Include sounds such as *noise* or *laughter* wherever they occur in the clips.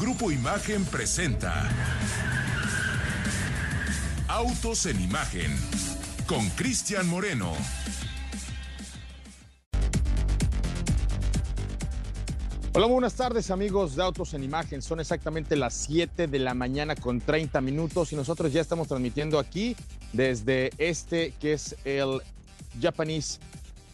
Grupo Imagen presenta Autos en Imagen con Cristian Moreno. Hola, buenas tardes amigos de Autos en Imagen. Son exactamente las 7 de la mañana con 30 minutos y nosotros ya estamos transmitiendo aquí desde este que es el Japanese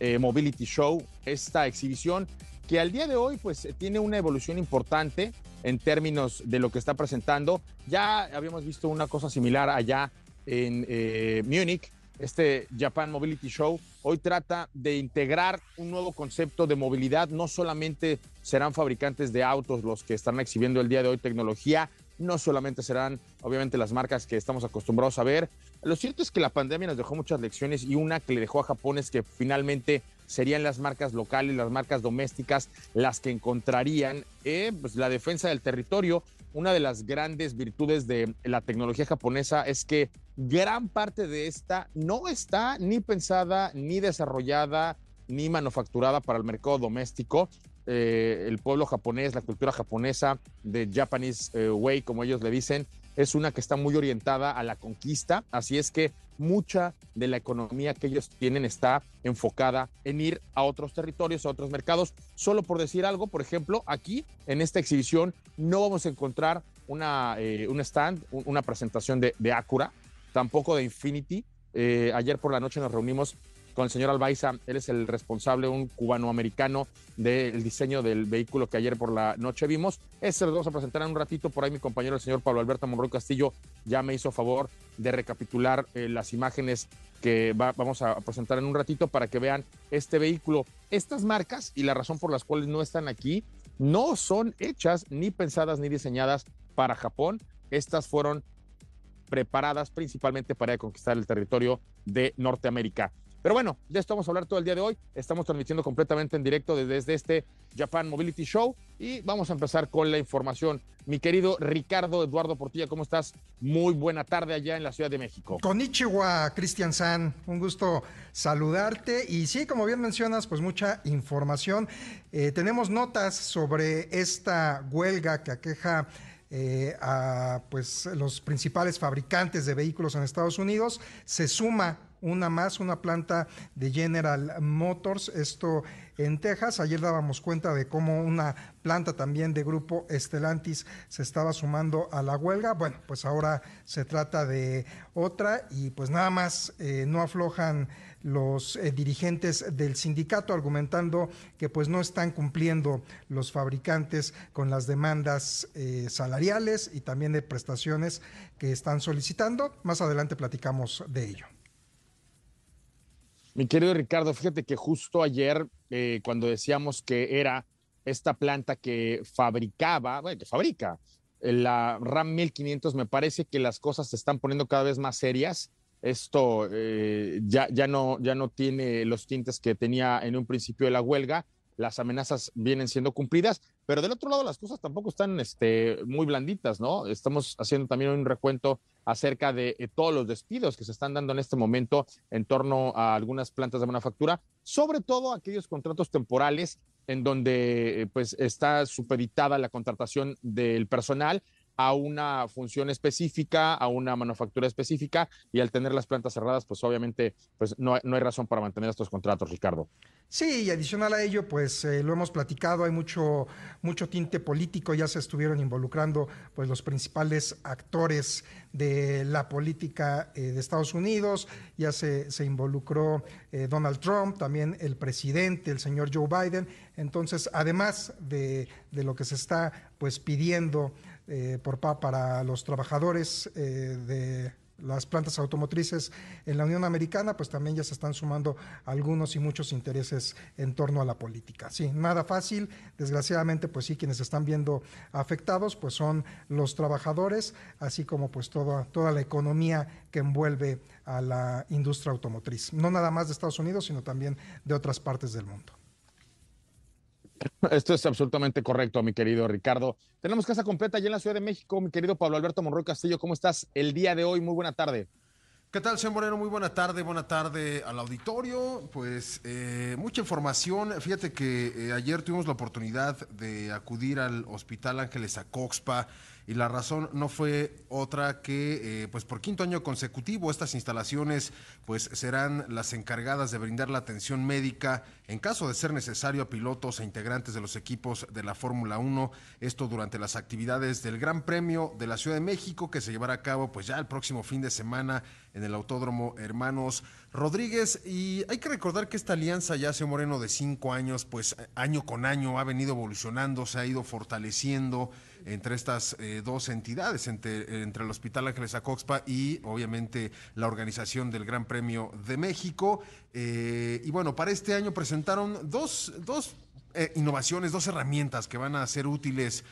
eh, Mobility Show, esta exhibición que al día de hoy pues tiene una evolución importante en términos de lo que está presentando. Ya habíamos visto una cosa similar allá en eh, Múnich, este Japan Mobility Show. Hoy trata de integrar un nuevo concepto de movilidad. No solamente serán fabricantes de autos los que están exhibiendo el día de hoy tecnología, no solamente serán obviamente las marcas que estamos acostumbrados a ver. Lo cierto es que la pandemia nos dejó muchas lecciones y una que le dejó a Japón es que finalmente serían las marcas locales, las marcas domésticas, las que encontrarían eh, pues, la defensa del territorio. Una de las grandes virtudes de la tecnología japonesa es que gran parte de esta no está ni pensada, ni desarrollada, ni manufacturada para el mercado doméstico. Eh, el pueblo japonés, la cultura japonesa de Japanese eh, Way, como ellos le dicen, es una que está muy orientada a la conquista, así es que mucha de la economía que ellos tienen está enfocada en ir a otros territorios, a otros mercados. Solo por decir algo, por ejemplo, aquí en esta exhibición no vamos a encontrar una, eh, un stand, una presentación de, de Acura, tampoco de Infinity. ayer por la noche nos reunimos con el señor Albaiza. Él es el responsable, un cubano-americano, del diseño del vehículo que ayer por la noche vimos. Ese lo vamos a presentar en un ratito. Por ahí mi compañero, el señor Pablo Alberto Monroy Castillo, ya me hizo favor de recapitular eh, las imágenes que vamos a presentar en un ratito para que vean este vehículo. Estas marcas y la razón por las cuales no están aquí no son hechas ni pensadas ni diseñadas para Japón. Estas fueron preparadas principalmente para conquistar el territorio de Norteamérica. Pero bueno, de esto vamos a hablar todo el día de hoy. Estamos transmitiendo completamente en directo desde este Japan Mobility Show y vamos a empezar con la información. Mi querido Ricardo Eduardo Portilla, ¿cómo estás? Muy buena tarde allá en la Ciudad de México. Konnichiwa, Cristian San, un gusto saludarte. Y sí, como bien mencionas, pues mucha información. Eh, tenemos notas sobre esta huelga que aqueja eh, a pues, los principales fabricantes de vehículos en Estados Unidos. Se suma una más, una planta de General Motors, esto en Texas. Ayer dábamos cuenta de cómo una planta también de grupo Estelantis se estaba sumando a la huelga. Bueno, pues ahora se trata de otra y pues nada más eh, no aflojan los eh, dirigentes del sindicato argumentando que pues no están cumpliendo los fabricantes con las demandas eh, salariales y también de prestaciones que están solicitando. Más adelante platicamos de ello. Mi querido Ricardo, fíjate que justo ayer, eh, cuando decíamos que era esta planta que fabricaba, bueno, que fabrica la RAM 1500, me parece que las cosas se están poniendo cada vez más serias. Esto eh, ya, ya, no, ya no tiene los tintes que tenía en un principio de la huelga las amenazas vienen siendo cumplidas, pero del otro lado las cosas tampoco están este, muy blanditas, ¿no? Estamos haciendo también un recuento acerca de eh, todos los despidos que se están dando en este momento en torno a algunas plantas de manufactura, sobre todo aquellos contratos temporales en donde eh, pues está supeditada la contratación del personal a una función específica, a una manufactura específica y al tener las plantas cerradas, pues obviamente pues no, no hay razón para mantener estos contratos, Ricardo. Sí, y adicional a ello, pues eh, lo hemos platicado, hay mucho, mucho tinte político, ya se estuvieron involucrando pues los principales actores de la política eh, de Estados Unidos, ya se, se involucró eh, Donald Trump, también el presidente, el señor Joe Biden, entonces además de, de lo que se está pues pidiendo por, para los trabajadores de las plantas automotrices en la Unión Americana, pues también ya se están sumando algunos y muchos intereses en torno a la política. Sí, nada fácil, desgraciadamente, pues sí, quienes están viendo afectados, pues son los trabajadores, así como pues toda, toda la economía que envuelve a la industria automotriz, no nada más de Estados Unidos, sino también de otras partes del mundo. *laughs* Esto es absolutamente correcto, mi querido Ricardo. Tenemos casa completa allá en la Ciudad de México, mi querido Pablo Alberto Monroy Castillo. ¿Cómo estás el día de hoy? Muy buena tarde. ¿Qué tal, señor Moreno? Muy buena tarde, buena tarde al auditorio. Pues eh, mucha información. Fíjate que eh, ayer tuvimos la oportunidad de acudir al Hospital Ángeles Acoxpa y la razón no fue otra que, eh, pues por quinto año consecutivo, estas instalaciones pues serán las encargadas de brindar la atención médica en caso de ser necesario a pilotos e integrantes de los equipos de la Fórmula 1, esto durante las actividades del Gran Premio de la Ciudad de México que se llevará a cabo pues ya el próximo fin de semana en el Autódromo Hermanos Rodríguez. Y hay que recordar que esta alianza ya hace Moreno de cinco años, pues año con año ha venido evolucionando, se ha ido fortaleciendo entre estas eh, dos entidades, entre, el Hospital Ángeles Acoxpa y obviamente la organización del Gran Premio de México. Eh, y bueno, para este año presentaron dos, dos eh, innovaciones, dos herramientas que van a ser útiles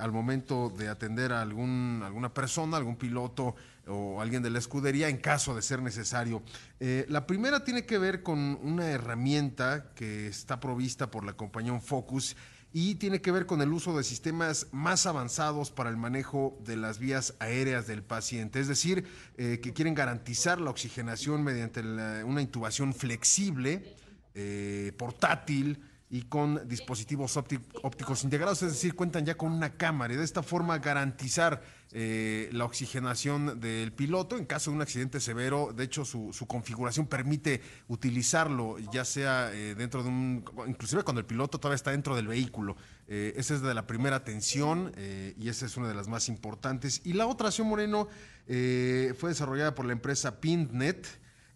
al momento de atender a algún, alguna persona, algún piloto o alguien de la escudería en caso de ser necesario. la primera tiene que ver con una herramienta que está provista por la compañía Focus y tiene que ver con el uso de sistemas más avanzados para el manejo de las vías aéreas del paciente, es decir, eh, que quieren garantizar la oxigenación mediante una intubación flexible, eh, portátil, y con dispositivos ópticos integrados, es decir, cuentan ya con una cámara y de esta forma garantizar eh, la oxigenación del piloto en caso de un accidente severo. De hecho, su, configuración permite utilizarlo ya sea eh, dentro de un, inclusive cuando el piloto todavía está dentro del vehículo. Eh, esa es de la primera atención y esa es una de las más importantes. Y la otra, señor Moreno, fue desarrollada por la empresa Pintnet.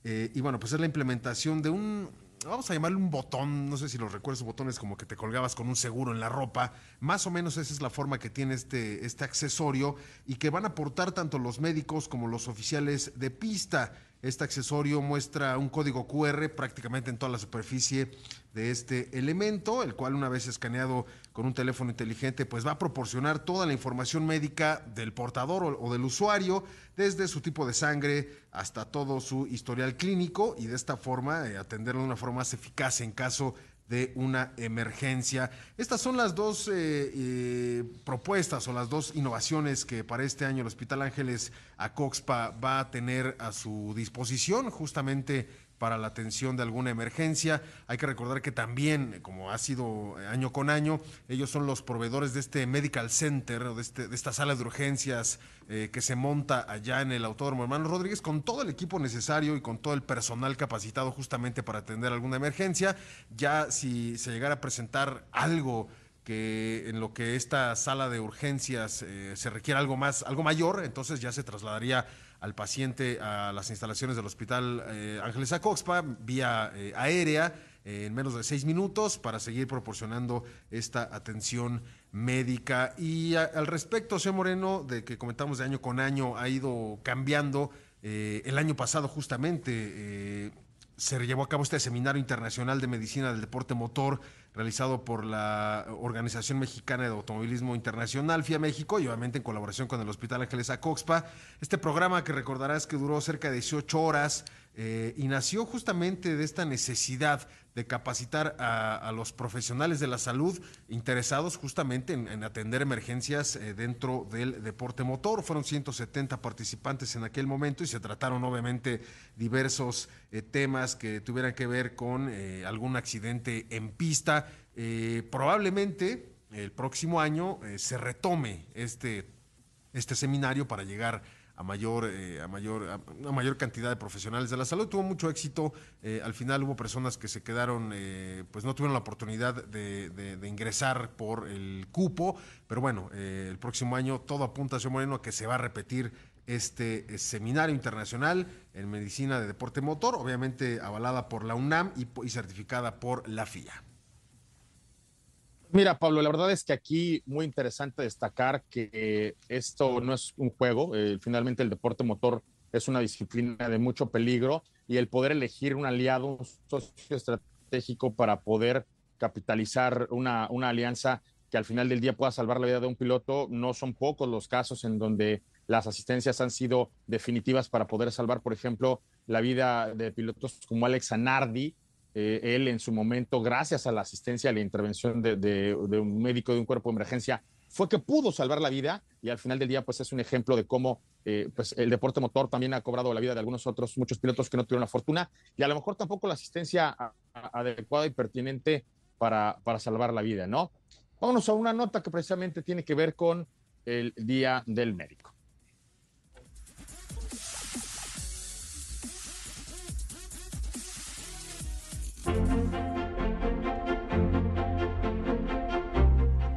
y bueno, pues es la implementación de un, vamos a llamarle un botón, no sé si los recuerdos, botones como que te colgabas con un seguro en la ropa, más o menos esa es la forma que tiene este, este accesorio y que van a aportar tanto los médicos como los oficiales de pista. Este accesorio muestra un código QR prácticamente en toda la superficie de este elemento, el cual una vez escaneado con un teléfono inteligente, pues va a proporcionar toda la información médica del portador o, del usuario, desde su tipo de sangre hasta todo su historial clínico y de esta forma eh, atenderlo de una forma más eficaz en caso de una emergencia. Estas son las dos eh, eh, propuestas o las dos innovaciones que para este año el Hospital Ángeles Acoxpa va a tener a su disposición, justamente para la atención de alguna emergencia. Hay que recordar que también, como ha sido año con año, ellos son los proveedores de este Medical Center, de, este, de esta sala de urgencias eh, que se monta allá en el Autódromo Hermano Rodríguez, con todo el equipo necesario y con todo el personal capacitado justamente para atender alguna emergencia. Ya si se llegara a presentar algo que en lo que esta sala de urgencias eh, se requiere algo más, algo mayor, entonces ya se trasladaría al paciente a las instalaciones del Hospital eh, Ángeles Acoxpa vía eh, aérea eh, en menos de seis minutos para seguir proporcionando esta atención médica. Y al respecto, señor Moreno, de que comentamos de año con año, ha ido cambiando. el año pasado justamente se llevó a cabo este Seminario Internacional de Medicina del Deporte Motor realizado por la Organización Mexicana de Automovilismo Internacional, FIA México, y obviamente en colaboración con el Hospital Ángeles Acoxpa. Este programa que recordarás que duró cerca de 18 horas eh, y nació justamente de esta necesidad de capacitar a, los profesionales de la salud interesados justamente en, atender emergencias eh, dentro del deporte motor. Fueron 170 participantes en aquel momento y se trataron obviamente diversos eh, temas que tuvieran que ver con algún accidente en pista. probablemente el próximo año se retome este, este seminario para llegar a mayor, eh, a mayor, a mayor cantidad de profesionales de la salud. Tuvo mucho éxito. Eh, al final hubo personas que se quedaron, eh, pues no tuvieron la oportunidad de, ingresar por el cupo. Pero bueno, el próximo año todo apunta, señor Moreno, a que se va a repetir este seminario internacional en medicina de deporte motor, obviamente avalada por la UNAM y certificada por la FIA. Mira, Pablo, la verdad es que aquí muy interesante destacar que esto no es un juego. Eh, finalmente el deporte motor es una disciplina de mucho peligro y el poder elegir un aliado, un socio estratégico para poder capitalizar una, una alianza que al final del día pueda salvar la vida de un piloto, no son pocos los casos en donde las asistencias han sido definitivas para poder salvar, por ejemplo, la vida de pilotos como Alex Anardi, eh, él en su momento, gracias a la asistencia, a la intervención de, un médico de un cuerpo de emergencia, fue que pudo salvar la vida y al final del día pues es un ejemplo de cómo eh, pues el deporte motor también ha cobrado la vida de algunos otros, muchos pilotos que no tuvieron la fortuna y a lo mejor tampoco la asistencia adecuada y pertinente para, para salvar la vida, ¿no? Vámonos a una nota que precisamente tiene que ver con el Día del Médico.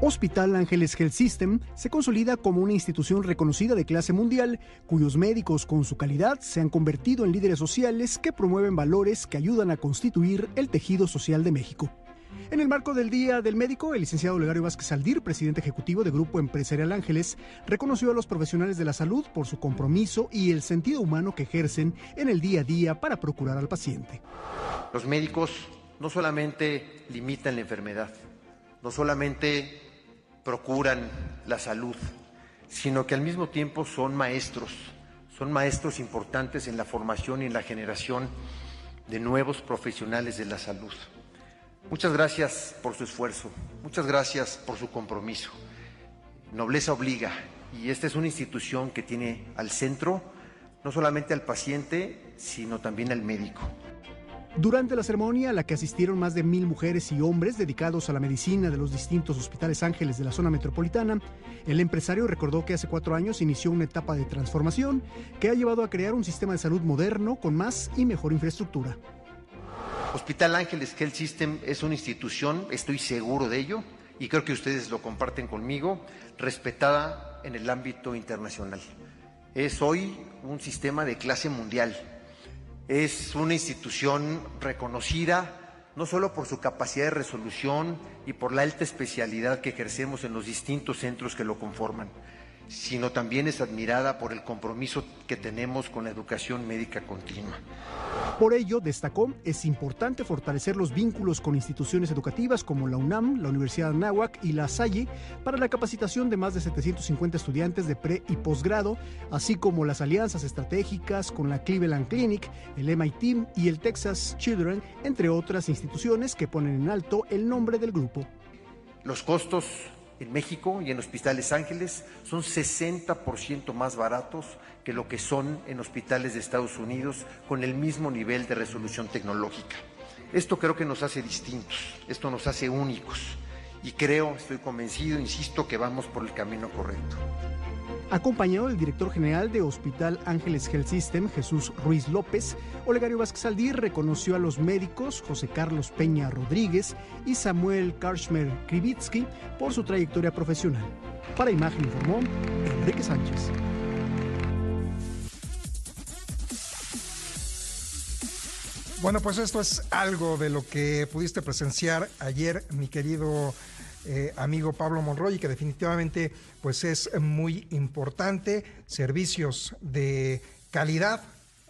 Hospital Ángeles Health System se consolida como una institución reconocida de clase mundial, cuyos médicos con su calidad se han convertido en líderes sociales que promueven valores que ayudan a constituir el tejido social de México. En el marco del Día del Médico, el licenciado Olegario Vázquez Aldir, presidente ejecutivo de Grupo Empresarial Ángeles, reconoció a los profesionales de la salud por su compromiso y el sentido humano que ejercen en el día a día para procurar al paciente. Los médicos no solamente limitan la enfermedad, no solamente procuran la salud, sino que al mismo tiempo son maestros, son maestros importantes en la formación y en la generación de nuevos profesionales de la salud. Muchas gracias por su esfuerzo, muchas gracias por su compromiso. Nobleza obliga y esta es una institución que tiene al centro no solamente al paciente, sino también al médico. Durante la ceremonia, a la que asistieron más de mil mujeres y hombres dedicados a la medicina de los distintos hospitales ángeles de la zona metropolitana, el empresario recordó que hace cuatro años inició una etapa de transformación que ha llevado a crear un sistema de salud moderno con más y mejor infraestructura. Hospital Ángeles Health System es una institución, estoy seguro de ello, y creo que ustedes lo comparten conmigo, respetada en el ámbito internacional. Es hoy un sistema de clase mundial es una institución reconocida no solo por su capacidad de resolución y por la alta especialidad que ejercemos en los distintos centros que lo conforman, sino también es admirada por el compromiso que tenemos con la educación médica continua. Por ello, destacó, es importante fortalecer los vínculos con instituciones educativas como la UNAM, la Universidad de Anáhuac y la Salle para la capacitación de más de 750 estudiantes de pre y posgrado, así como las alianzas estratégicas con la Cleveland Clinic, el MIT y el Texas Children, entre otras instituciones que ponen en alto el nombre del grupo. Los costos en México y en Hospitales Ángeles son 60% más baratos que lo que son en hospitales de Estados Unidos con el mismo nivel de resolución tecnológica. Esto creo que nos hace distintos, esto nos hace únicos y creo, estoy convencido, insisto, que vamos por el camino correcto. Acompañado del director general de Hospital Ángeles Health System, Jesús Ruiz López, Olegario Vázquez Aldir reconoció a los médicos José Carlos Peña Rodríguez y Samuel Karchmer Krivitsky por su trayectoria profesional. Para Imagen informó Enrique Sánchez. Bueno, pues esto es algo de lo que pudiste presenciar ayer, mi querido eh, amigo Pablo Monroy, que definitivamente pues es muy importante, servicios de calidad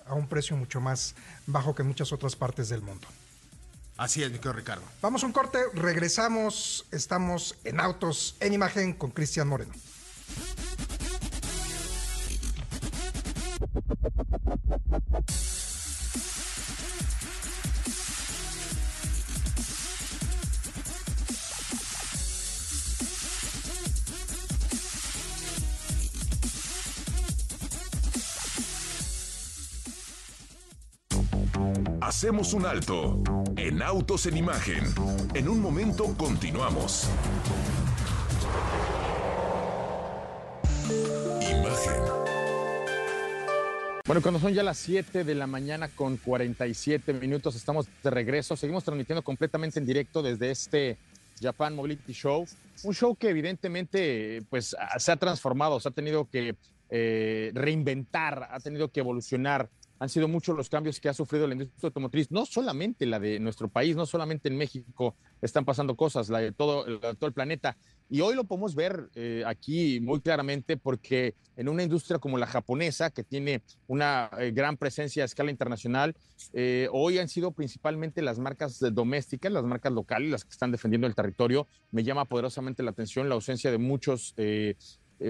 a un precio mucho más bajo que en muchas otras partes del mundo. Así es, mi querido Ricardo. Vamos a un corte, regresamos, estamos en Autos en Imagen con Cristian Moreno. Hacemos un alto en Autos en Imagen. En un momento continuamos. Imagen. Bueno, cuando son ya las 7 de la mañana con 47 minutos, estamos de regreso. Seguimos transmitiendo completamente en directo desde este Japan Mobility Show. Un show que evidentemente pues, se ha transformado, se ha tenido que eh, reinventar, ha tenido que evolucionar han sido muchos los cambios que ha sufrido la industria automotriz, no solamente la de nuestro país, no solamente en México están pasando cosas, la de todo, todo el planeta. Y hoy lo podemos ver eh, aquí muy claramente porque en una industria como la japonesa, que tiene una eh, gran presencia a escala internacional, eh, hoy han sido principalmente las marcas domésticas, las marcas locales, las que están defendiendo el territorio. Me llama poderosamente la atención la ausencia de muchos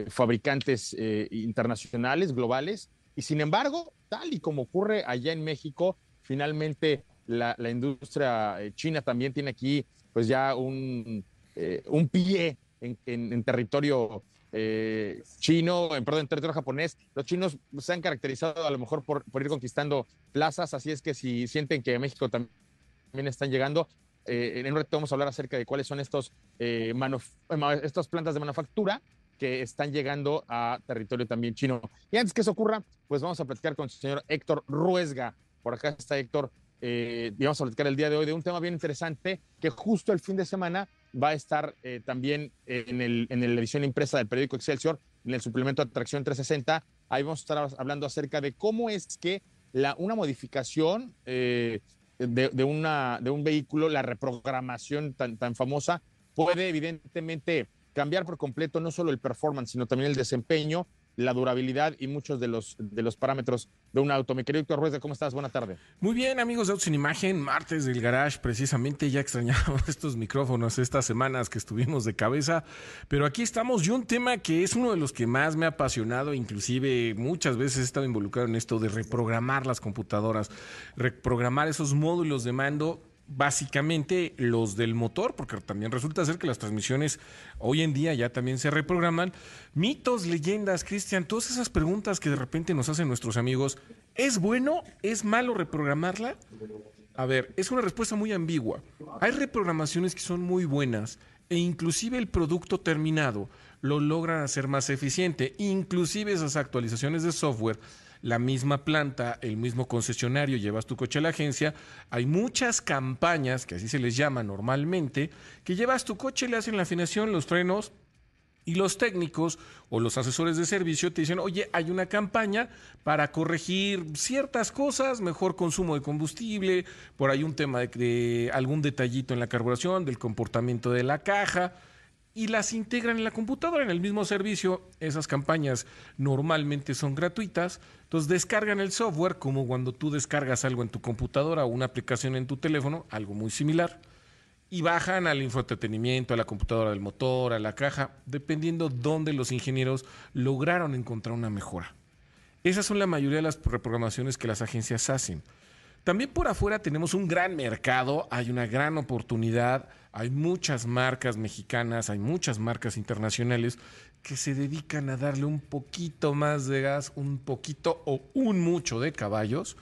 fabricantes internacionales, globales, y sin embargo, tal y como ocurre allá en México, finalmente la, industria eh, china también tiene aquí pues ya un, eh, un pie en, territorio eh, chino, en, perdón, territorio japonés. Los chinos se han caracterizado a lo mejor por, ir conquistando plazas, así es que si sienten que México también están llegando, eh, en un rato vamos a hablar acerca de cuáles son estos, eh, estas plantas de manufactura que están llegando a territorio también chino. Y antes que eso ocurra, pues vamos a platicar con el señor Héctor Ruesga. Por acá está Héctor. Eh, y vamos a platicar el día de hoy de un tema bien interesante que justo el fin de semana va a estar eh, también en, el, en la edición impresa del periódico Excelsior, en el suplemento Atracción 360. Ahí vamos a estar hablando acerca de cómo es que la, una modificación eh, de, una, de un vehículo, la reprogramación tan, tan famosa, puede evidentemente cambiar por completo no solo el performance, sino también el desempeño, la durabilidad y muchos de los, de los parámetros de un auto. Mi querido Héctor Ruiz, ¿cómo estás? Buena tarde. Muy bien, amigos de Autos en Imagen, martes del garage, precisamente ya extrañamos *laughs* estos micrófonos estas semanas que estuvimos de cabeza, pero aquí estamos y un tema que es uno de los que más me ha apasionado, inclusive muchas veces he estado involucrado en esto de reprogramar las computadoras, reprogramar esos módulos de mando básicamente los del motor, porque también resulta ser que las transmisiones hoy en día ya también se reprograman. Mitos, leyendas, Cristian, todas esas preguntas que de repente nos hacen nuestros amigos, ¿es bueno? ¿Es malo reprogramarla? A ver, es una respuesta muy ambigua. Hay reprogramaciones que son muy buenas e inclusive el producto terminado lo logran hacer más eficiente. Inclusive esas actualizaciones de software la misma planta, el mismo concesionario, llevas tu coche a la agencia, hay muchas campañas, que así se les llama normalmente, que llevas tu coche, le hacen la afinación, los frenos, y los técnicos o los asesores de servicio te dicen, oye, hay una campaña para corregir ciertas cosas, mejor consumo de combustible, por ahí un tema de, de, algún detallito en la carburación, del comportamiento de la caja y las integran en la computadora, en el mismo servicio. Esas campañas normalmente son gratuitas. Entonces descargan el software como cuando tú descargas algo en tu computadora o una aplicación en tu teléfono, algo muy similar. Y bajan al infoentretenimiento, a la computadora del motor, a la caja, dependiendo dónde los ingenieros lograron encontrar una mejora. Esas son la mayoría de las reprogramaciones que las agencias hacen. También por afuera tenemos un gran mercado, hay una gran oportunidad, hay muchas marcas mexicanas, hay muchas marcas internacionales que se dedican a darle un poquito más de gas, un poquito o un mucho de caballos.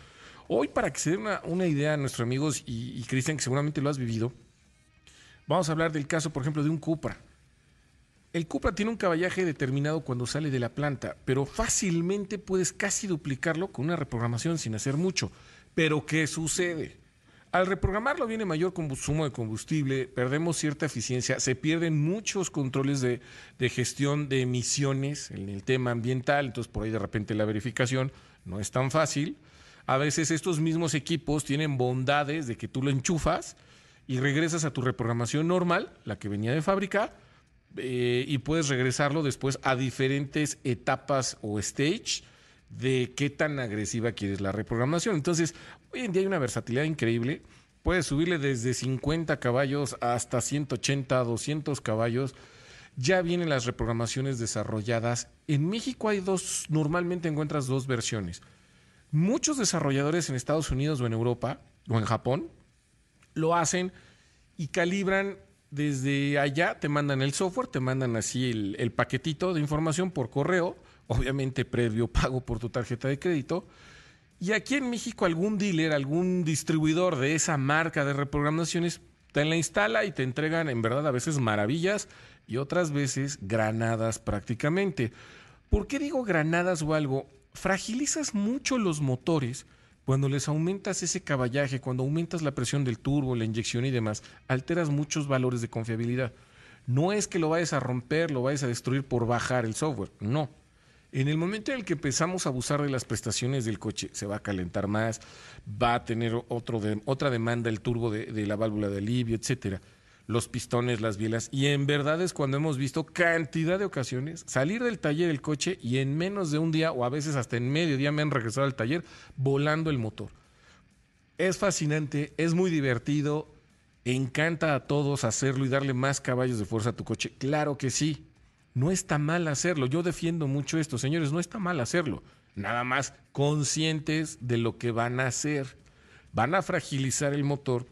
Hoy, para que se dé una, idea a nuestros amigos y, y Cristian, que seguramente lo has vivido, vamos a hablar del caso, por ejemplo, de un Cupra. El Cupra tiene un caballaje determinado cuando sale de la planta, pero fácilmente puedes casi duplicarlo con una reprogramación sin hacer mucho. Pero ¿qué sucede? Al reprogramarlo viene mayor consumo de combustible, perdemos cierta eficiencia, se pierden muchos controles de, gestión de emisiones en el tema ambiental, entonces por ahí de repente la verificación no es tan fácil. A veces estos mismos equipos tienen bondades de que tú lo enchufas y regresas a tu reprogramación normal, la que venía de fábrica, eh, y puedes regresarlo después a diferentes etapas o stage de qué tan agresiva quieres la reprogramación. Entonces, hoy en día hay una versatilidad increíble. Puedes subirle desde 50 caballos hasta 180, 200 caballos. Ya vienen las reprogramaciones desarrolladas. En México hay dos, normalmente encuentras dos versiones. Muchos desarrolladores en Estados Unidos o en Europa o en Japón lo hacen y calibran desde allá, te mandan el software, te mandan así el, el paquetito de información por correo obviamente previo pago por tu tarjeta de crédito. Y aquí en México algún dealer, algún distribuidor de esa marca de reprogramaciones te la instala y te entregan en verdad a veces maravillas y otras veces granadas prácticamente. ¿Por qué digo granadas o algo? Fragilizas mucho los motores cuando les aumentas ese caballaje, cuando aumentas la presión del turbo, la inyección y demás, alteras muchos valores de confiabilidad. No es que lo vayas a romper, lo vayas a destruir por bajar el software, no en el momento en el que empezamos a abusar de las prestaciones del coche, se va a calentar más, va a tener otro otra demanda el turbo de, la válvula de alivio, etcétera. Los pistones, las bielas. Y en verdad es cuando hemos visto cantidad de ocasiones salir del taller del coche y en menos de un día o a veces hasta en medio día me han regresado al taller volando el motor. Es fascinante, es muy divertido, encanta a todos hacerlo y darle más caballos de fuerza a tu coche. Claro que sí, no está mal hacerlo. Yo defiendo mucho esto, señores, no está mal hacerlo. Nada más conscientes de lo que van a hacer. Van a fragilizar el motor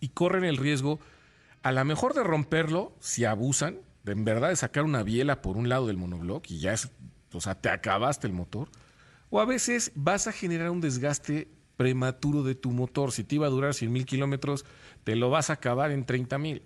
y corren el riesgo a lo mejor de romperlo si abusan de en verdad de sacar una biela por un lado del monobloc y ya es, o sea, te acabaste el motor. O a veces vas a generar un desgaste prematuro de tu motor. Si te iba a durar 100 mil kilómetros, te lo vas a acabar en 30 mil.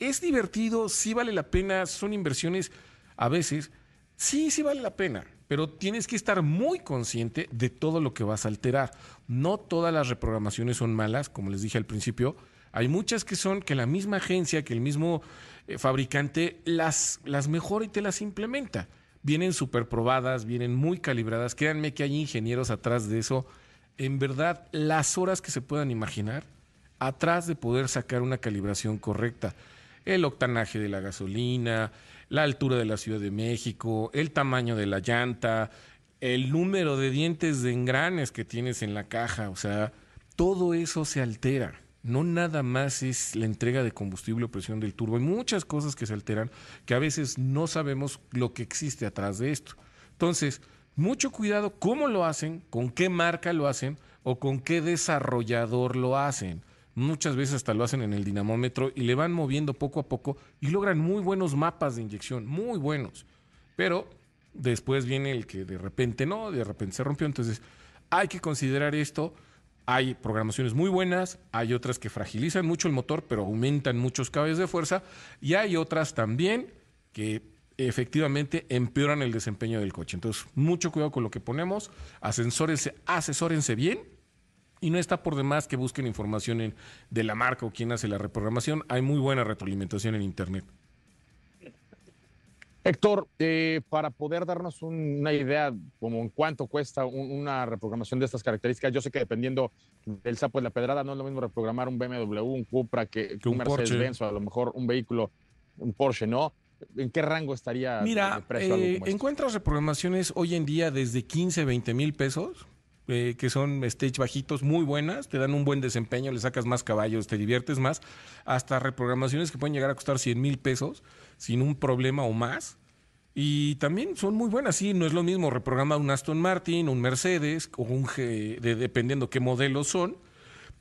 Es divertido, sí vale la pena, son inversiones a veces, sí, sí vale la pena, pero tienes que estar muy consciente de todo lo que vas a alterar. No todas las reprogramaciones son malas, como les dije al principio. Hay muchas que son que la misma agencia, que el mismo eh, fabricante las, las mejora y te las implementa. Vienen súper probadas, vienen muy calibradas. Créanme que hay ingenieros atrás de eso. En verdad, las horas que se puedan imaginar atrás de poder sacar una calibración correcta el octanaje de la gasolina, la altura de la Ciudad de México, el tamaño de la llanta, el número de dientes de engranes que tienes en la caja, o sea, todo eso se altera. No nada más es la entrega de combustible o presión del turbo. Hay muchas cosas que se alteran que a veces no sabemos lo que existe atrás de esto. Entonces, mucho cuidado cómo lo hacen, con qué marca lo hacen o con qué desarrollador lo hacen. Muchas veces hasta lo hacen en el dinamómetro y le van moviendo poco a poco y logran muy buenos mapas de inyección, muy buenos. Pero después viene el que de repente no, de repente se rompió. Entonces hay que considerar esto. Hay programaciones muy buenas, hay otras que fragilizan mucho el motor, pero aumentan muchos caballos de fuerza, y hay otras también que efectivamente empeoran el desempeño del coche. Entonces, mucho cuidado con lo que ponemos, asesórense, asesórense bien y no está por demás que busquen información de la marca o quién hace la reprogramación. Hay muy buena retroalimentación en Internet. Héctor, eh, para poder darnos una idea como en cuánto cuesta una reprogramación de estas características, yo sé que dependiendo del sapo de la pedrada, no es lo mismo reprogramar un BMW, un Cupra, que, un, Mercedes-Benz o a lo mejor un vehículo, un Porsche, ¿no? ¿En qué rango estaría Mira, el precio? Eh, encuentras reprogramaciones hoy en día desde 15, 20 mil pesos eh, que son stage bajitos muy buenas, te dan un buen desempeño, le sacas más caballos, te diviertes más, hasta reprogramaciones que pueden llegar a costar 100 mil pesos sin un problema o más. Y también son muy buenas, sí, no es lo mismo reprogramar un Aston Martin, un Mercedes o un G, de, dependiendo qué modelos son,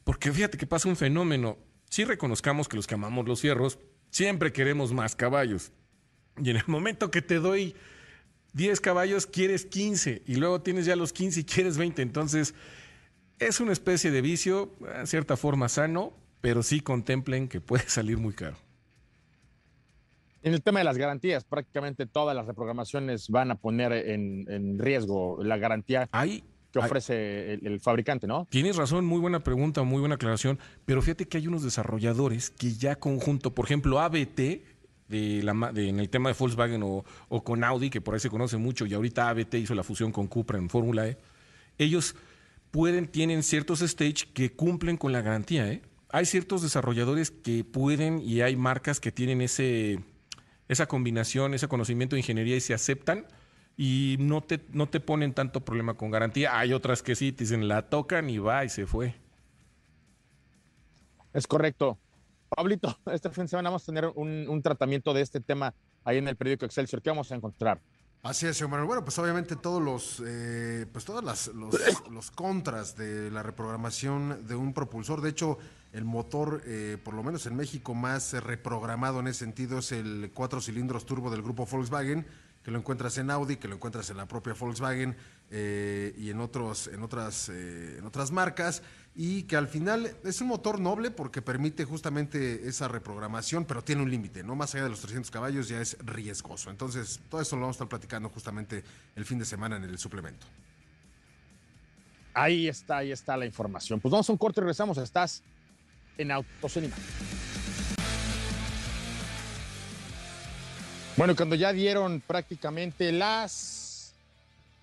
porque fíjate que pasa un fenómeno. Sí reconozcamos que los que amamos los fierros siempre queremos más caballos. Y en el momento que te doy 10 caballos, quieres 15 y luego tienes ya los 15 y quieres 20. Entonces, es una especie de vicio, en cierta forma sano, pero sí contemplen que puede *laughs* salir muy caro. En el tema de las garantías, prácticamente todas las reprogramaciones van a poner en, riesgo la garantía que ofrece el, fabricante, ¿no? Tienes razón, muy buena pregunta, muy buena aclaración, pero fíjate que hay unos desarrolladores que ya conjunto, por ejemplo, ABT, de la, en el tema de Volkswagen o, con Audi, que por ahí se conoce mucho, y ahorita ABT hizo la fusión con Cupra en Fórmula E, ellos pueden, tienen ciertos stage que cumplen con la garantía. ¿eh? Hay ciertos desarrolladores que pueden y hay marcas que tienen ese, esa combinación, ese conocimiento de ingeniería y se aceptan y no te, no te ponen tanto problema con garantía. Hay otras que sí, te dicen la tocan y va y se fue. Es correcto. Pablito, *laughs* este fin de semana vamos a tener un, tratamiento de este tema ahí en el periódico Excelsior. ¿Qué vamos a encontrar? Así es, Manuel. Bueno, pues obviamente todos los, eh, pues todas las, *coughs* los, contras de la reprogramación de un propulsor. De hecho, el motor, eh, por lo menos en México, más reprogramado en ese sentido es el cuatro cilindros turbo del grupo Volkswagen, que lo encuentras en Audi, que lo encuentras en la propia Volkswagen eh, y en otros, en otras, en otras marcas y que al final es un motor noble porque permite justamente esa reprogramación, pero tiene un límite, ¿no? Más allá de los 300 caballos ya es riesgoso. Entonces, todo eso lo vamos a estar platicando justamente el fin de semana en el suplemento. Ahí está, ahí está la información. Pues vamos a un corte y regresamos. Estás en Autocinema. Bueno, cuando ya dieron prácticamente las,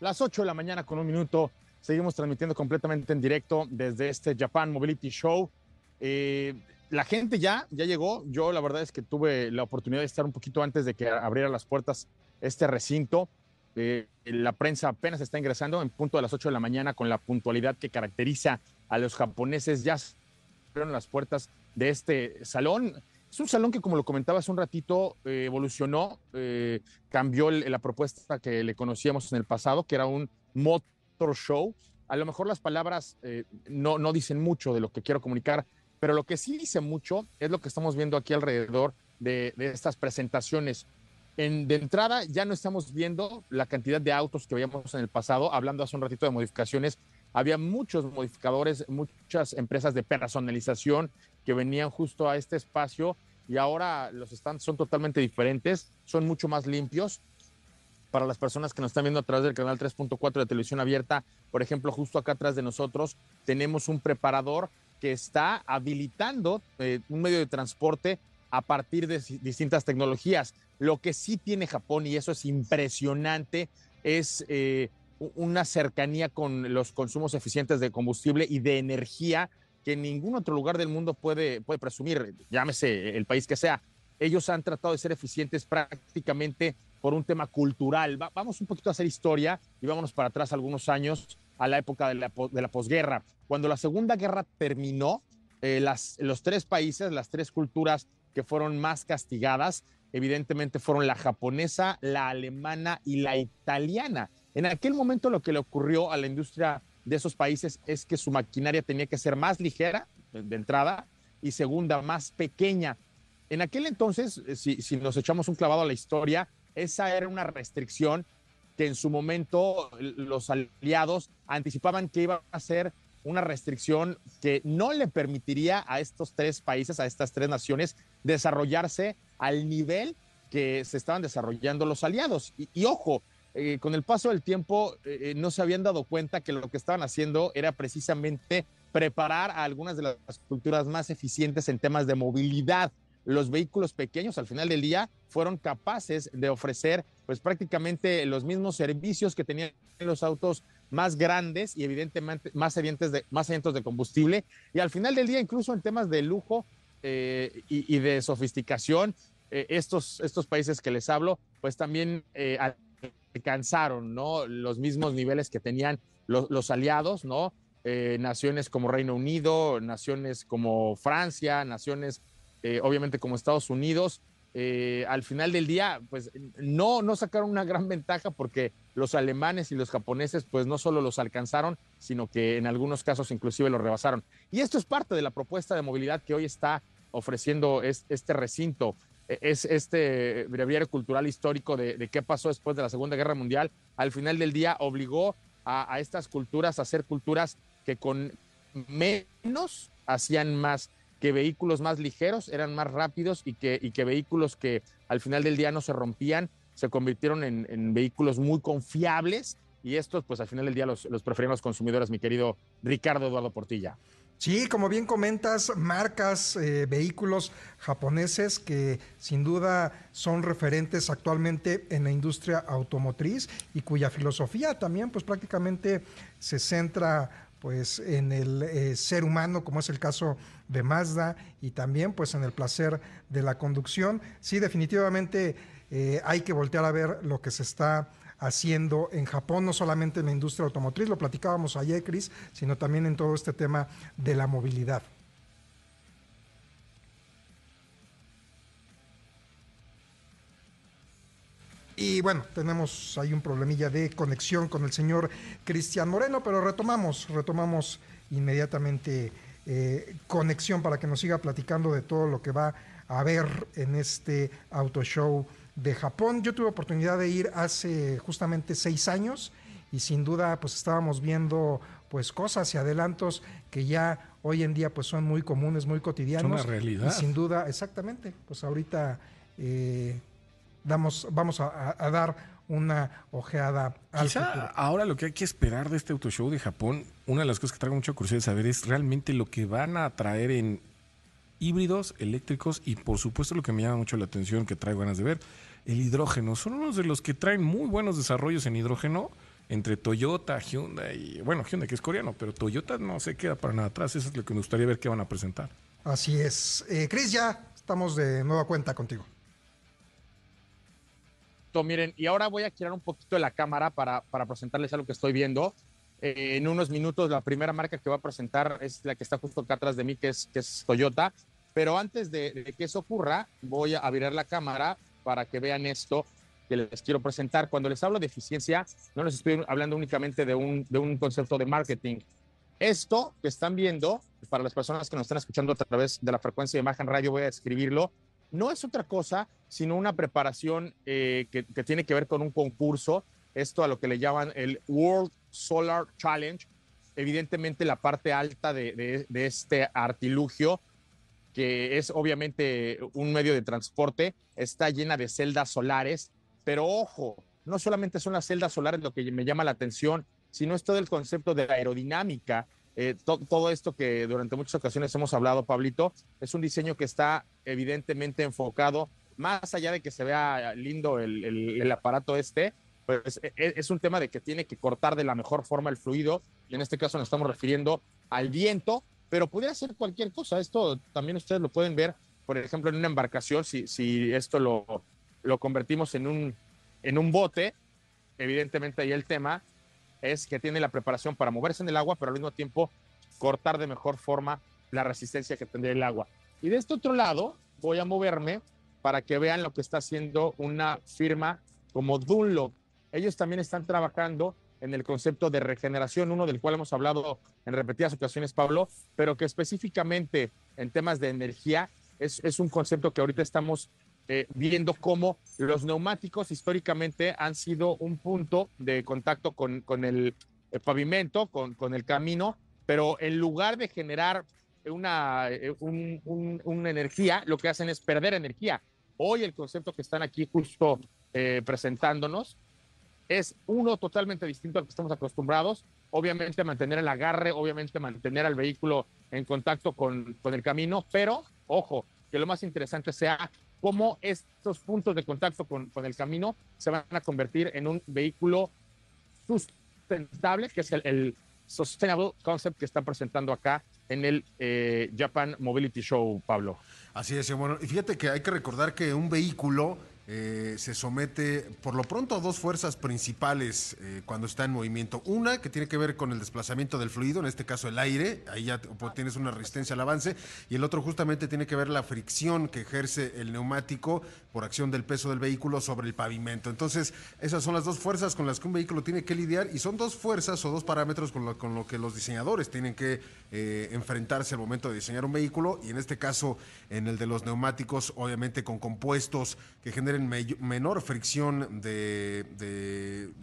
las 8 de la mañana con un minuto, Seguimos transmitiendo completamente en directo desde este Japan Mobility Show. Eh, la gente ya, ya llegó. Yo la verdad es que tuve la oportunidad de estar un poquito antes de que abriera las puertas este recinto. Eh, la prensa apenas está ingresando en punto de las 8 de la mañana con la puntualidad que caracteriza a los japoneses. Ya abrieron las puertas de este salón. Es un salón que, como lo comentaba hace un ratito, eh, evolucionó, cambió la propuesta que le conocíamos en el pasado, que era un moto show. A lo mejor las palabras eh, no, no dicen mucho de lo que quiero comunicar, pero lo que sí dice mucho es lo que estamos viendo aquí alrededor de, estas presentaciones. En, de entrada, ya no estamos viendo la cantidad de autos que veíamos en el pasado. Hablando hace un ratito de modificaciones, había muchos modificadores, muchas empresas de personalización que venían justo a este espacio y ahora los stands son totalmente diferentes, son mucho más limpios. Para las personas que nos están viendo a través del canal 3.4 de televisión abierta, por ejemplo, justo acá atrás de nosotros tenemos un preparador que está habilitando eh, un medio de transporte a partir de distintas tecnologías. Lo que sí tiene Japón, y eso es impresionante, es eh, una cercanía con los consumos eficientes de combustible y de energía que ningún otro lugar del mundo puede, puede presumir, llámese el país que sea. Ellos han tratado de ser eficientes prácticamente por un tema cultural. vamos un poquito a hacer historia y vámonos para atrás algunos años a la época de la, de la posguerra. Cuando la Segunda Guerra terminó, eh, los tres países, las tres culturas que fueron más castigadas, evidentemente fueron la japonesa, la alemana y la italiana. En aquel momento lo que le ocurrió a la industria de esos países es que su maquinaria tenía que ser más ligera de entrada y segunda, más pequeña. En aquel entonces, eh, si, si nos echamos un clavado a la historia, esa era una restricción que en su momento los aliados anticipaban que iba a ser una restricción que no le permitiría a estos tres países, a estas tres naciones, desarrollarse al nivel que se estaban desarrollando los aliados. Y, ojo, eh, con el paso del tiempo eh, eh, no se habían dado cuenta que lo que estaban haciendo era precisamente preparar a algunas de las culturas más eficientes en temas de movilidad. Los vehículos pequeños al final del día fueron capaces de ofrecer pues prácticamente los mismos servicios que tenían los autos más grandes y evidentemente más sedientos de, más de combustible. Y al final del día, incluso en temas de lujo eh, y, de sofisticación, eh, estos, estos países que les hablo, pues también eh, alcanzaron ¿no? los mismos niveles que tenían los, los aliados, ¿no? naciones como Reino Unido, naciones como Francia, naciones obviamente como Estados Unidos, eh, al final del día, pues no, no sacaron una gran ventaja porque los alemanes y los japoneses, pues no solo los alcanzaron, sino que en algunos casos inclusive los rebasaron. Y esto es parte de la propuesta de movilidad que hoy está ofreciendo este recinto, e, es este breviario cultural histórico de, qué pasó después de la Segunda Guerra Mundial. Al final del día obligó a, a estas culturas a ser culturas que con menos hacían más que vehículos más ligeros eran más rápidos y que, y que vehículos que al final del día no se rompían se convirtieron en, vehículos muy confiables y estos pues al final del día los, los preferían los consumidores, mi querido Ricardo Eduardo Portilla. Sí, como bien comentas, marcas, eh, vehículos japoneses que sin duda son referentes actualmente en la industria automotriz y cuya filosofía también pues prácticamente se centra pues en el eh, ser humano, como es el caso de Mazda, y también pues en el placer de la conducción. Sí, definitivamente eh, hay que voltear a ver lo que se está haciendo en Japón, no solamente en la industria automotriz, lo platicábamos ayer, Cris, sino también en todo este tema de la movilidad. Y bueno, tenemos ahí un problemilla de conexión con el señor Cristian Moreno, pero retomamos, retomamos inmediatamente eh, conexión para que nos siga platicando de todo lo que va a haber en este auto show de Japón. Yo tuve oportunidad de ir hace justamente seis años y sin duda pues estábamos viendo pues cosas y adelantos que ya hoy en día pues son muy comunes, muy cotidianos. una realidad. Y sin duda, exactamente, pues ahorita... Eh, damos, vamos a, dar una ojeada al Quizá ahora lo que hay que esperar de este auto show de Japón, una de las cosas que traigo mucha curiosidad de saber es realmente lo que van a traer en híbridos, eléctricos y por supuesto lo que me llama mucho la atención que traigo ganas de ver, el hidrógeno. Son unos de los que traen muy buenos desarrollos en hidrógeno entre Toyota, Hyundai, y bueno, Hyundai que es coreano, pero Toyota no se queda para nada atrás. Eso es lo que me gustaría ver qué van a presentar. Así es. Eh, Cris, ya estamos de nueva cuenta contigo. Miren, y ahora voy a girar un poquito de la cámara para, para presentarles algo que estoy viendo. Eh, en unos minutos, la primera marca que voy a presentar es la que está justo acá atrás de mí, que es, que es Toyota. Pero antes de, que eso ocurra, voy a virar la cámara para que vean esto que les quiero presentar. Cuando les hablo de eficiencia, no les estoy hablando únicamente de un, de un concepto de marketing. Esto que están viendo, para las personas que nos están escuchando a través de la frecuencia de imagen radio, voy a escribirlo no es otra cosa sino una preparación eh, que, tiene que ver con un concurso, esto a lo que le llaman el World Solar Challenge, evidentemente la parte alta de, este artilugio, que es obviamente un medio de transporte, está llena de celdas solares, pero ojo, no solamente son las celdas solares lo que me llama la atención, sino es todo el concepto de aerodinámica, eh, todo esto que durante muchas ocasiones hemos hablado, Pablito, es un diseño que está evidentemente enfocado, más allá de que se vea lindo el, aparato este, pues e, e, es, un tema de que tiene que cortar de la mejor forma el fluido, y en este caso nos estamos refiriendo al viento, pero pudiera ser cualquier cosa. Esto también ustedes lo pueden ver, por ejemplo, en una embarcación, si, si esto lo, lo convertimos en un, en un bote, evidentemente ahí el tema es que tiene la preparación para moverse en el agua, pero al mismo tiempo cortar de mejor forma la resistencia que tendría el agua. Y de este otro lado voy a moverme para que vean lo que está haciendo una firma como Dunlop. Ellos también están trabajando en el concepto de regeneración, uno del cual hemos hablado en repetidas ocasiones, Pablo, pero que específicamente en temas de energía es, es un concepto que ahorita estamos eh, viendo cómo los neumáticos históricamente han sido un punto de contacto con, con el, pavimento, con, con, el camino, pero en lugar de generar una, eh, una energía, lo que hacen es perder energía. Hoy el concepto que están aquí justo eh, presentándonos es uno totalmente distinto al que estamos acostumbrados. Obviamente mantener el agarre, obviamente mantener al vehículo en contacto con, con el camino, pero ojo, que lo más interesante sea cómo estos puntos de contacto con, el camino se van a convertir en un vehículo sustentable, que es el, Sustainable Concept que están presentando acá en el eh, Japan Mobility Show, Pablo. Así es, bueno, y fíjate que hay que recordar que un vehículo eh, se somete por lo pronto a dos fuerzas principales eh, cuando está en movimiento. Una que tiene que ver con el desplazamiento del fluido, en este caso el aire, ahí ya tienes una resistencia al avance, y el otro justamente tiene que ver la fricción que ejerce el neumático por acción del peso del vehículo sobre el pavimento. Entonces, esas son las dos fuerzas con las que un vehículo tiene que lidiar y son dos fuerzas o dos parámetros con lo, con lo que los diseñadores tienen que eh, enfrentarse al momento de diseñar un vehículo, y en este caso, en el de los neumáticos, obviamente con compuestos que generan menor fricción de,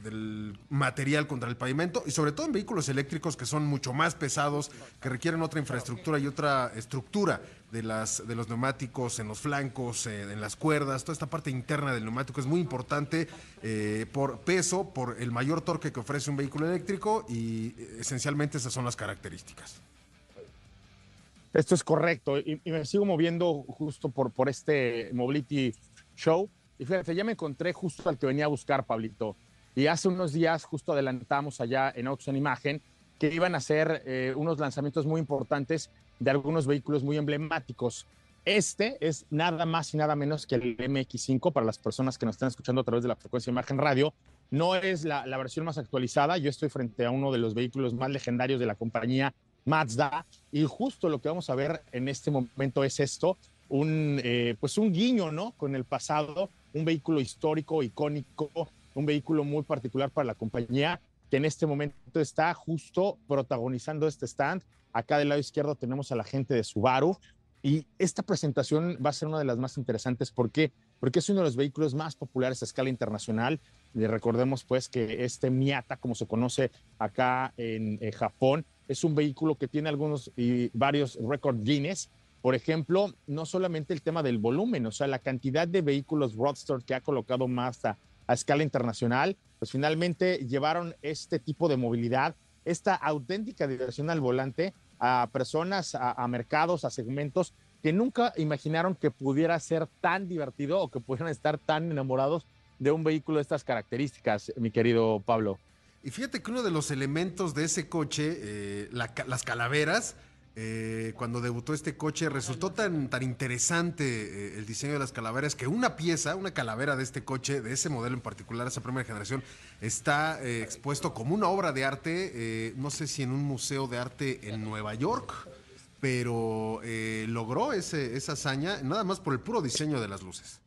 del material contra el pavimento y sobre todo en vehículos eléctricos que son mucho más pesados, que requieren otra infraestructura y otra estructura de, las, de los neumáticos en los flancos, eh, en las cuerdas, toda esta parte interna del neumático es muy importante eh, por peso, por el mayor torque que ofrece un vehículo eléctrico y eh, esencialmente esas son las características. Esto es correcto y, y me sigo moviendo justo por, por este Mobility Show y fíjate, ya me encontré justo al que venía a buscar, Pablito. Y hace unos días justo adelantamos allá en Autos en Imagen que iban a hacer eh, unos lanzamientos muy importantes de algunos vehículos muy emblemáticos. Este es nada más y nada menos que el MX5 para las personas que nos están escuchando a través de la frecuencia Imagen Radio. No es la, la versión más actualizada. Yo estoy frente a uno de los vehículos más legendarios de la compañía Mazda y justo lo que vamos a ver en este momento es esto, un, eh, pues un guiño, ¿no? Con el pasado un vehículo histórico, icónico, un vehículo muy particular para la compañía, que en este momento está justo protagonizando este stand. Acá del lado izquierdo tenemos a la gente de Subaru y esta presentación va a ser una de las más interesantes. ¿Por qué? Porque es uno de los vehículos más populares a escala internacional. Y recordemos pues que este Miata, como se conoce acá en, en Japón, es un vehículo que tiene algunos y varios récords Guinness por ejemplo, no solamente el tema del volumen, o sea, la cantidad de vehículos Roadster que ha colocado Mazda a escala internacional, pues finalmente llevaron este tipo de movilidad, esta auténtica diversión al volante a personas, a, mercados, a segmentos que nunca imaginaron que pudiera ser tan divertido o que pudieran estar tan enamorados de un vehículo de estas características, mi querido Pablo. Y fíjate que uno de los elementos de ese coche, eh, las calaveras, eh, cuando debutó este coche, resultó tan, tan interesante eh, el diseño de las calaveras que una pieza, una calavera de este coche, de ese modelo en particular, esa primera generación, está eh, expuesto como una obra de arte, no sé si en un museo de arte en Nueva York, pero logró ese, esa hazaña nada más por el puro diseño de las luces.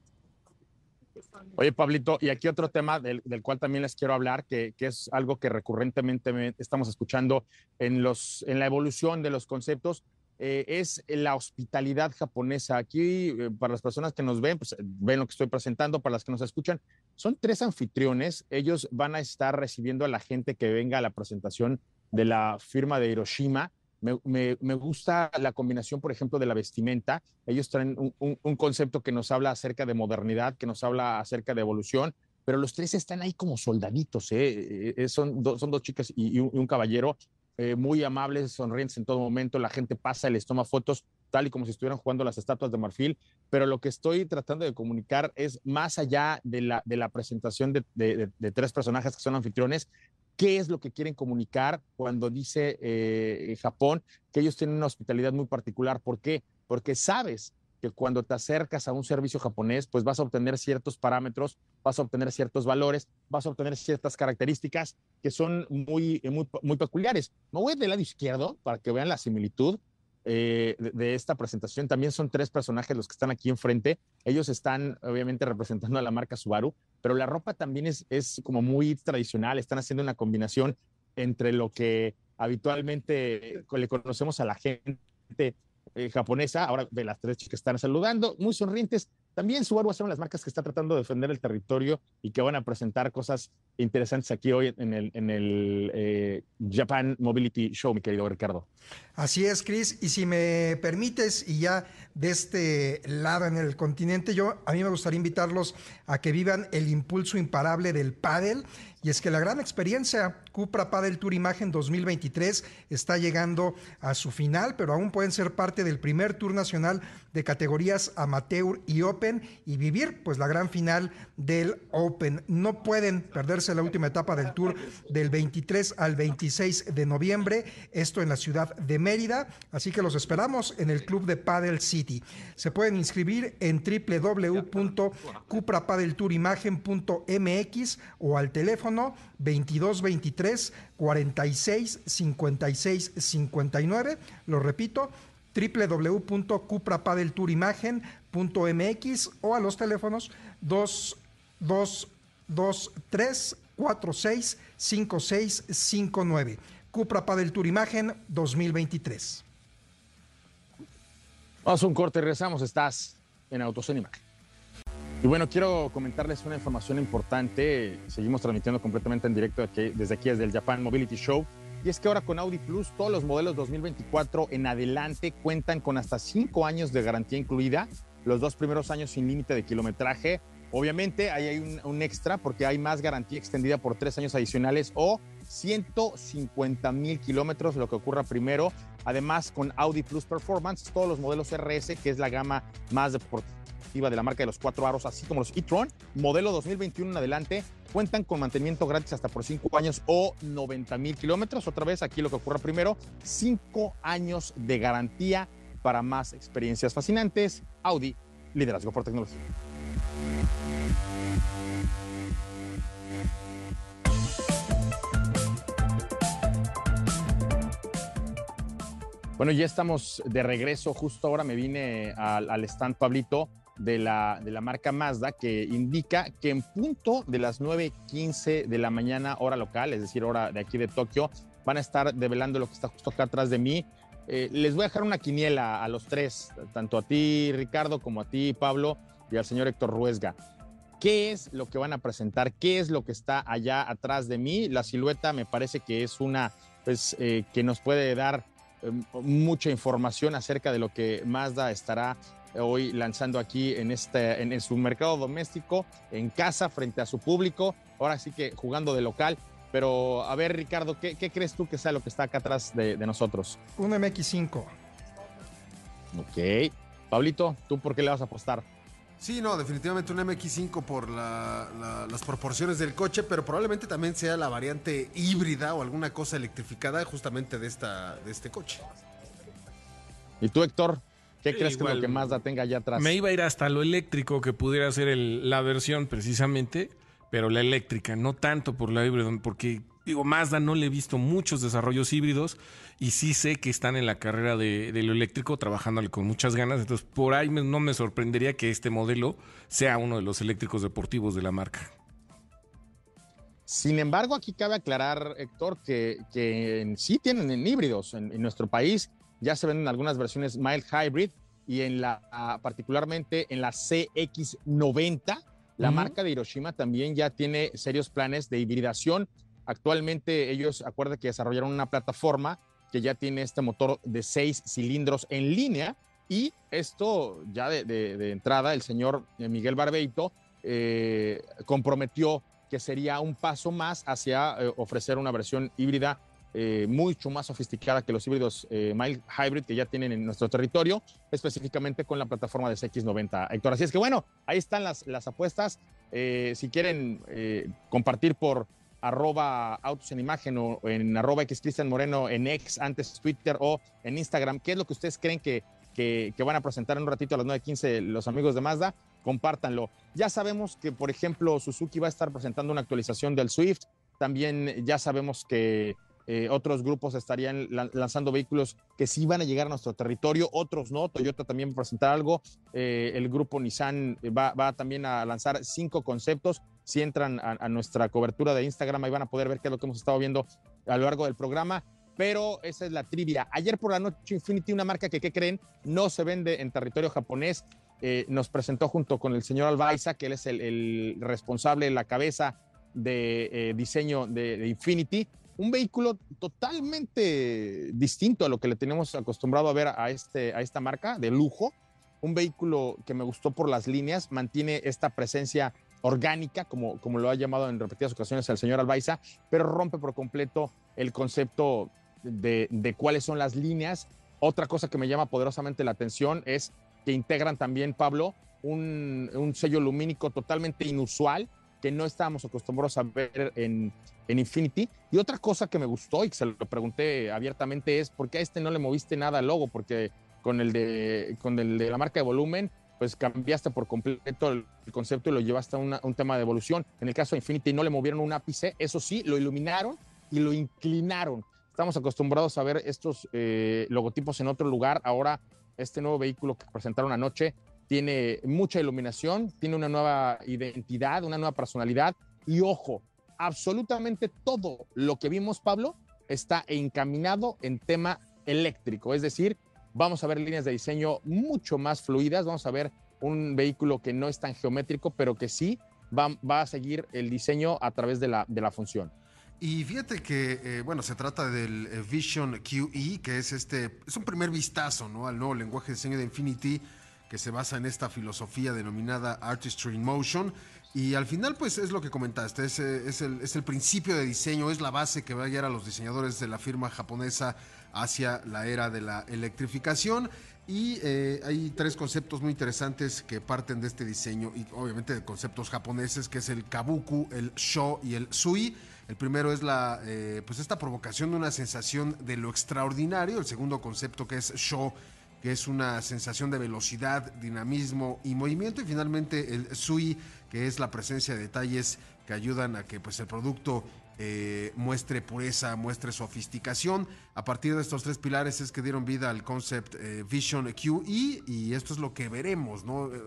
Oye, Pablito, y aquí otro tema del, cual también les quiero hablar, que, es algo que recurrentemente estamos escuchando en, los, en la evolución de los conceptos. eh, es la hospitalidad japonesa. Aquí, eh, para las personas que nos ven, pues ven lo que estoy presentando, para las que nos escuchan, son tres anfitriones. Ellos van a estar recibiendo a la gente que venga a la presentación de la firma de Hiroshima. Me, gusta la combinación, por ejemplo, de la vestimenta. Ellos traen un, concepto que nos habla acerca de modernidad, que nos habla acerca de evolución, pero los tres están ahí como soldaditos. ¿eh? son, son dos chicas y, un, caballero eh, muy amables, sonrientes en todo momento, la gente pasa les toma fotos tal y como si estuvieran jugando las estatuas de marfil, pero lo que estoy tratando de comunicar es más allá de la, de la presentación de, tres personajes que son anfitriones, qué es lo que quieren comunicar cuando dice eh, Japón que ellos tienen una hospitalidad muy particular. ¿Por qué? Porque sabes que cuando te acercas a un servicio japonés, pues vas a obtener ciertos parámetros, vas a obtener ciertos valores, vas a obtener ciertas características que son muy, muy, muy peculiares. Me voy del lado izquierdo para que vean la similitud eh, de, esta presentación. También son tres personajes los que están aquí enfrente. Ellos están obviamente representando a la marca Subaru, pero la ropa también es, es como muy tradicional. Están haciendo una combinación entre lo que habitualmente le conocemos a la gente eh, japonesa, ahora de las tres chicas están saludando, muy sonrientes. También Subaru es una de las marcas que está tratando de defender el territorio y que van a presentar cosas interesantes aquí hoy en el, eh, Japan Mobility Show, mi querido Ricardo. Así es, Chris. Y si me permites, y ya de este lado en el continente, yo a mí me gustaría invitarlos a que vivan el impulso imparable del pádel y es que la gran experiencia Cupra Padel Tour Imagen 2023 está llegando a su final, pero aún pueden ser parte del primer Tour Nacional de categorías Amateur y Open y vivir pues la gran final del Open. No pueden perderse la última etapa del Tour del 23 al 26 de noviembre, esto en la ciudad de Mérida, así que los esperamos en el Club de Padel City. Se pueden inscribir en www.cuprapadeltourimagen.mx o al teléfono 22 23 46 56 59. Lo repito, www.cuprapadeltourimagen.mx o a los teléfonos 2223 46 56 59. Cupra Padel Tour Imagen 2023. Vamos a un corte y regresamos. Estás en Autos. Y bueno, quiero comentarles una información importante. Seguimos transmitiendo completamente en directo desde aquí, desde el Japan Mobility Show. Y es que ahora con Audi Plus, todos los modelos 2024 en adelante cuentan con hasta cinco años de garantía incluida, los dos primeros años sin límite de kilometraje. Obviamente ahí hay un, extra porque hay más garantía extendida por tres años adicionales o 150 mil kilómetros, lo que ocurra primero. Además, con Audi Plus Performance, todos los modelos RS, que es la gama más deportiva de la marca de los cuatro aros, así como los e-tron, modelo 2021 en adelante, cuentan con mantenimiento gratis hasta por cinco años o 90 mil kilómetros. Otra vez, aquí lo que ocurra primero, cinco años de garantía para más experiencias fascinantes. Audi, liderazgo por tecnología. Bueno, ya estamos de regreso. Justo ahora me vine al, al stand Pablito de la, de la marca Mazda que indica que en punto de las 9.15 de la mañana hora local, es decir, hora de aquí de Tokio, van a estar develando lo que está justo acá atrás de mí. Eh, les voy a dejar una quiniela a los tres, tanto a ti Ricardo como a ti Pablo y al señor Héctor Ruesga. ¿Qué es lo que van a presentar? ¿Qué es lo que está allá atrás de mí? La silueta me parece que es una, pues, eh, que nos puede dar eh, mucha información acerca de lo que Mazda estará hoy lanzando aquí en, este, en, su mercado doméstico, en casa, frente a su público, ahora sí que jugando de local. Pero a ver, Ricardo, ¿qué, crees tú que sea lo que está acá atrás de, nosotros? Un MX5. Ok. Pablito, ¿tú por qué le vas a apostar? Sí, no, definitivamente un MX5 por las proporciones del coche, pero probablemente también sea la variante híbrida o alguna cosa electrificada justamente de, esta, de este coche. ¿Y tú, Héctor? ¿Qué crees que lo que Mazda tenga allá atrás? Me iba a ir hasta lo eléctrico, que pudiera ser la versión precisamente, pero la eléctrica, no tanto por la híbrida, porque digo, Mazda no le he visto muchos desarrollos híbridos y sí sé que están en la carrera de, lo eléctrico trabajándole con muchas ganas, entonces por ahí no me sorprendería que este modelo sea uno de los eléctricos deportivos de la marca. Sin embargo, aquí cabe aclarar, Héctor, que, que sí tienen en híbridos en nuestro país ya se venden algunas versiones mild hybrid y en la, ah, particularmente en la CX90, la marca de Hiroshima también ya tiene serios planes de hibridación. Actualmente ellos, acuerden que desarrollaron una plataforma que ya tiene este motor de seis cilindros en línea y esto ya de, entrada el señor eh, Miguel Barbeito eh, comprometió que sería un paso más hacia eh, ofrecer una versión híbrida mucho más sofisticada que los híbridos mild hybrid que ya tienen en nuestro territorio, específicamente con la plataforma de CX90. Héctor, así es que bueno, ahí están las, las apuestas. si quieren compartir por arroba autos en imagen o en arroba X Moreno en X, antes Twitter o en Instagram. ¿Qué es lo que ustedes creen que, que, van a presentar en un ratito a las 9.15 los amigos de Mazda? Compártanlo. Ya sabemos que, por ejemplo, Suzuki va a estar presentando una actualización del Swift. También ya sabemos que eh, otros grupos estarían lanzando vehículos que sí van a llegar a nuestro territorio, otros no. Toyota también va a presentar algo. Eh, el grupo Nissan va, también a lanzar cinco conceptos si entran a, nuestra cobertura de Instagram, ahí van a poder ver qué es lo que hemos estado viendo a lo largo del programa. Pero esa es la trivia. Ayer por la noche Infinity, una marca que, ¿qué creen? No se vende en territorio japonés. Eh, nos presentó junto con el señor Albaiza, que él es el, responsable, la cabeza de diseño de, Infinity. Un vehículo totalmente distinto a lo que le tenemos acostumbrado a ver a, este, a esta marca de lujo. Un vehículo que me gustó por las líneas, mantiene esta presencia orgánica, como, como lo ha llamado en repetidas ocasiones el señor Albaiza, pero rompe por completo el concepto de, de cuáles son las líneas. Otra cosa que me llama poderosamente la atención es que integran también, Pablo, un, un sello lumínico totalmente inusual que no estábamos acostumbrados a ver en, en, Infinity. Y otra cosa que me gustó y que se lo pregunté abiertamente es, ¿por qué a este no le moviste nada al logo? Porque con el de, con el de la marca de volumen pues cambiaste por completo el, concepto y lo llevaste a, un tema de evolución. En el caso de Infinity no le movieron un ápice, eso sí, lo iluminaron y lo inclinaron. Estamos acostumbrados a ver estos eh, logotipos en otro lugar. Ahora, este nuevo vehículo que presentaron anoche tiene mucha iluminación, tiene una nueva identidad, una nueva personalidad y ojo, absolutamente todo lo que vimos, Pablo, está encaminado en tema eléctrico, es decir, Vamos a ver líneas de diseño mucho más fluidas, vamos a ver un vehículo que no es tan geométrico, pero que sí va, a seguir el diseño a través de la, de la función. Y fíjate que, eh, bueno, se trata del eh, Vision QE, que es este, es un primer vistazo, ¿no? Al nuevo lenguaje de diseño de Infinity, que se basa en esta filosofía denominada Artistry in Motion. Y al final, pues es lo que comentaste, es, eh, es, el, es el principio de diseño, es la base que va a guiar a los diseñadores de la firma japonesa hacia la era de la electrificación. Y eh, hay tres conceptos muy interesantes que parten de este diseño y obviamente de conceptos japoneses, que es el kabuku, el sho y el sui. El primero es la, eh, pues esta provocación de una sensación de lo extraordinario. El segundo concepto que es sho, que es una sensación de velocidad, dinamismo y movimiento. Y finalmente el sui, que es la presencia de detalles que ayudan a que pues, el producto eh, muestre pureza, muestre sofisticación. A partir de estos tres pilares es que dieron vida al concept eh, Vision QE y esto es lo que veremos, ¿no? Eh,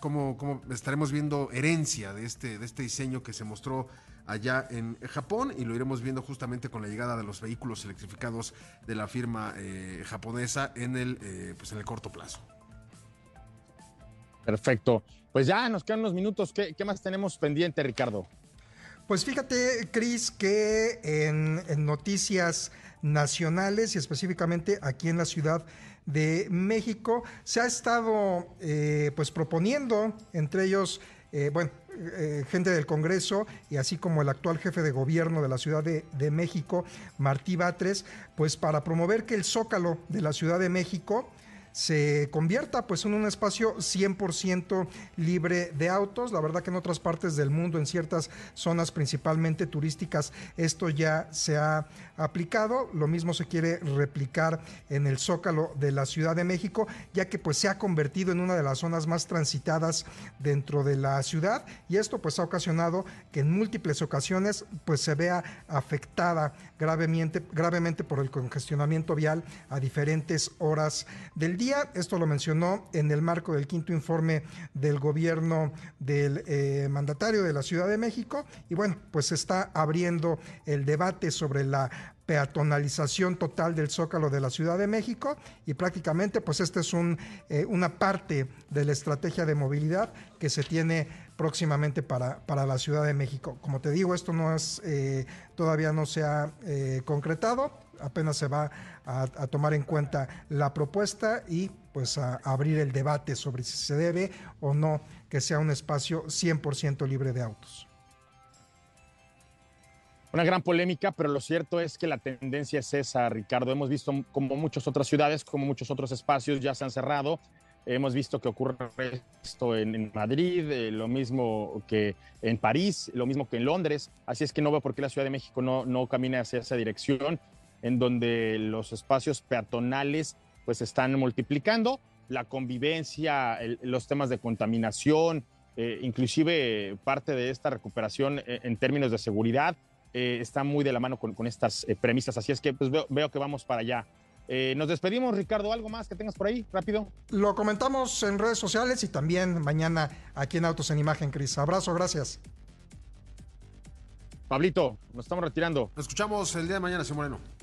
cómo, estaremos viendo herencia de este, de este diseño que se mostró allá en Japón y lo iremos viendo justamente con la llegada de los vehículos electrificados de la firma japonesa en el, pues en el corto plazo. Perfecto. Pues ya nos quedan unos minutos. ¿Qué, qué más tenemos pendiente, Ricardo? Pues fíjate, Cris, que en, noticias nacionales y específicamente aquí en la Ciudad de México se ha estado eh, pues proponiendo, entre ellos, eh, bueno, eh, gente del Congreso y así como el actual jefe de gobierno de la Ciudad de, de, México, Martí Batres, pues para promover que el zócalo de la Ciudad de México se convierta pues en un espacio 100% libre de autos. La verdad que en otras partes del mundo, en ciertas zonas principalmente turísticas, esto ya se ha aplicado. Lo mismo se quiere replicar en el Zócalo de la Ciudad de México, ya que pues se ha convertido en una de las zonas más transitadas dentro de la ciudad y esto pues ha ocasionado que en múltiples ocasiones pues se vea afectada gravemente, gravemente por el congestionamiento vial a diferentes horas del día Esto lo mencionó en el marco del quinto informe del gobierno del eh, mandatario de la Ciudad de México. Y bueno, pues se está abriendo el debate sobre la peatonalización total del zócalo de la Ciudad de México y prácticamente pues esta es un, eh, una parte de la estrategia de movilidad que se tiene próximamente para, para la Ciudad de México. Como te digo, esto no es, eh, todavía no se ha concretado, apenas se va a, tomar en cuenta la propuesta y pues a, abrir el debate sobre si se debe o no que sea un espacio 100% libre de autos. Una gran polémica, pero lo cierto es que la tendencia es esa, Ricardo. Hemos visto como muchas otras ciudades, como muchos otros espacios ya se han cerrado. Hemos visto que ocurre esto en, Madrid, eh, lo mismo que en París, lo mismo que en Londres. Así es que no veo por qué la Ciudad de México no, no hacia esa dirección en donde los espacios peatonales pues están multiplicando, la convivencia, los temas de contaminación, eh, inclusive parte de esta recuperación eh, en términos de seguridad eh, está muy de la mano con, estas premisas. Así es que pues, veo, que vamos para allá. nos despedimos, Ricardo. ¿Algo más que tengas por ahí? Rápido. Lo comentamos en redes sociales y también mañana aquí en Autos en Imagen, Cris. Abrazo, gracias. Pablito, nos estamos retirando. Nos escuchamos el día de mañana, señor Moreno.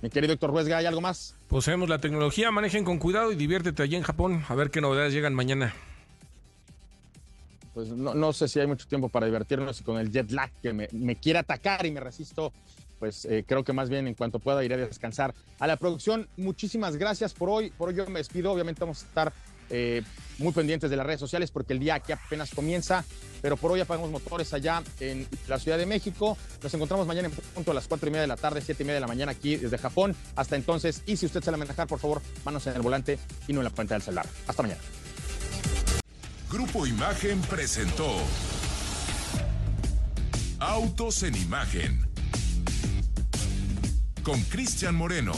Mi querido Héctor Huesga, ¿hay algo más? Poseemos la tecnología, manejen con cuidado y diviértete allí en Japón. A ver qué novedades llegan mañana. Pues no, sé si hay mucho tiempo para divertirnos y con el jet lag que me, quiere atacar y me resisto, pues eh, creo que más bien en cuanto pueda iré a descansar. A la producción, muchísimas gracias por hoy. Por hoy yo me despido. Obviamente vamos a estar eh, muy pendientes de las redes sociales porque el día aquí apenas comienza, pero por hoy apagamos motores allá en la Ciudad de México. Nos encontramos mañana en punto a las 4 y media de la tarde, 7 y media de la mañana aquí desde Japón. Hasta entonces, y si usted se la manejar, por favor, manos en el volante y no en la pantalla del celular. Hasta mañana. Grupo Imagen presentó Autos en Imagen con Cristian Moreno.